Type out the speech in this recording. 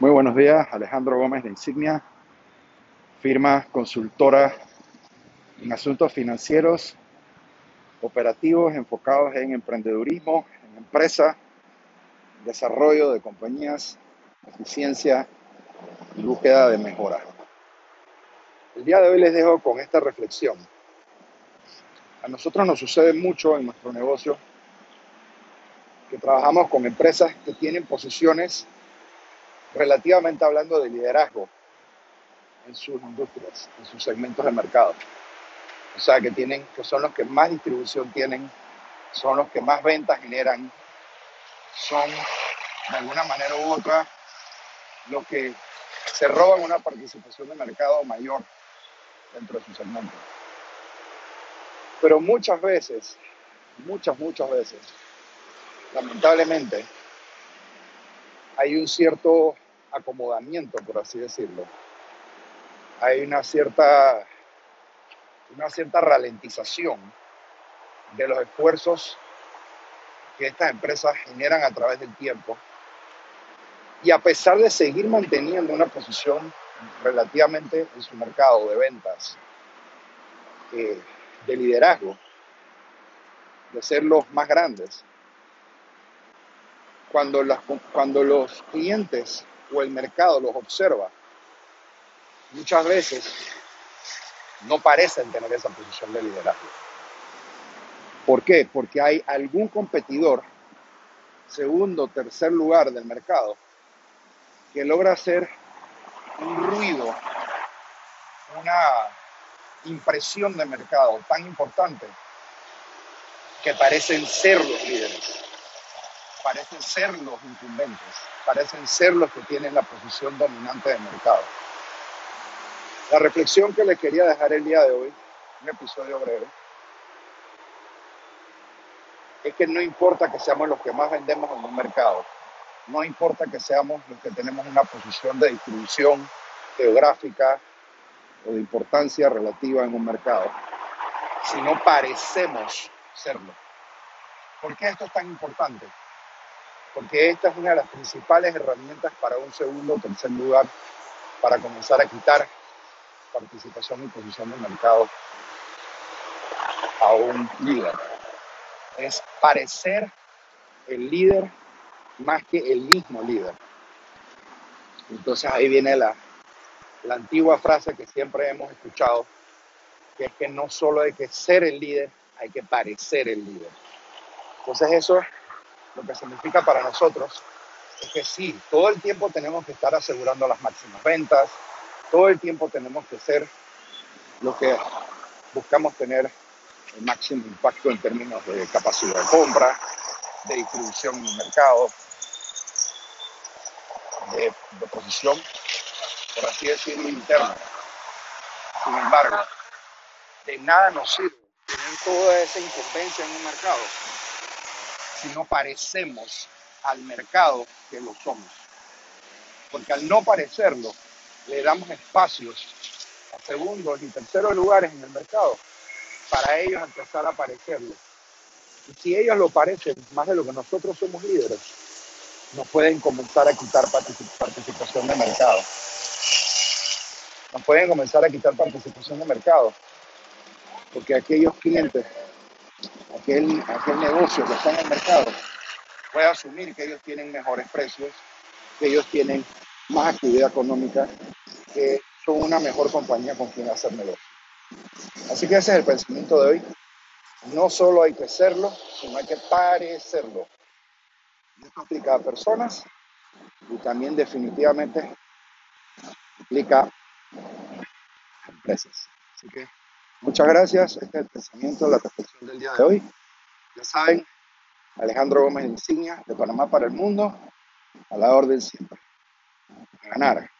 Muy buenos días, Alejandro Gómez de Insignia, firma consultora en asuntos financieros, operativos enfocados en emprendedurismo, en empresa, desarrollo de compañías, eficiencia y búsqueda de mejora. El día de hoy les dejo con esta reflexión. A nosotros nos sucede mucho en nuestro negocio que trabajamos con empresas que tienen posiciones relativamente hablando de liderazgo en sus industrias, en sus segmentos de mercado. O sea, que tienen, que son los que más distribución tienen, son los que más ventas generan, son de alguna manera u otra los que se roban una participación de mercado mayor dentro de su segmento. Pero muchas veces, muchas, muchas veces, lamentablemente, hay un cierto acomodamiento, por así decirlo. Hay una cierta, una cierta ralentización de los esfuerzos que estas empresas generan a través del tiempo. Y a pesar de seguir manteniendo una posición relativamente en su mercado de ventas, eh, de liderazgo, de ser los más grandes, cuando, las, cuando los clientes o el mercado los observa, muchas veces no parecen tener esa posición de liderazgo. ¿Por qué? Porque hay algún competidor, segundo o tercer lugar del mercado, que logra hacer un ruido, una impresión de mercado tan importante que parecen ser los líderes, parecen ser los incumbentes parecen ser los que tienen la posición dominante del mercado. La reflexión que les quería dejar el día de hoy, un episodio breve, es que no importa que seamos los que más vendemos en un mercado, no importa que seamos los que tenemos una posición de distribución geográfica o de importancia relativa en un mercado, si no parecemos serlo. ¿Por qué esto es tan importante? Porque esta es una de las principales herramientas para un segundo o tercer lugar, para comenzar a quitar participación y posición del mercado a un líder. Es parecer el líder más que el mismo líder. Entonces ahí viene la, la antigua frase que siempre hemos escuchado, que es que no solo hay que ser el líder, hay que parecer el líder. Entonces eso es lo que significa para nosotros es que sí, todo el tiempo tenemos que estar asegurando las máximas ventas, todo el tiempo tenemos que ser lo que buscamos tener el máximo impacto en términos de capacidad de compra, de distribución en el mercado, de, de posición, por así decirlo, interna. Sin embargo, de nada nos sirve tener toda esa incumbencia en un mercado si no parecemos al mercado que lo somos. Porque al no parecerlo, le damos espacios a segundos y terceros lugares en el mercado para ellos empezar a parecerlo. Y si ellos lo parecen más de lo que nosotros somos líderes, nos pueden comenzar a quitar participación de mercado. Nos pueden comenzar a quitar participación de mercado. Porque aquellos clientes aquel, aquel negocio que está en el mercado puede asumir que ellos tienen mejores precios, que ellos tienen más actividad económica, que son una mejor compañía con quien hacer negocio. Así que ese es el pensamiento de hoy. No solo hay que serlo, sino hay que parecerlo. Esto aplica a personas y también definitivamente aplica a empresas. Así que Muchas gracias. Este es el pensamiento, la reflexión del día de hoy. Ya saben, Alejandro Gómez Insignia, de Panamá para el Mundo, a la orden siempre. A ganar.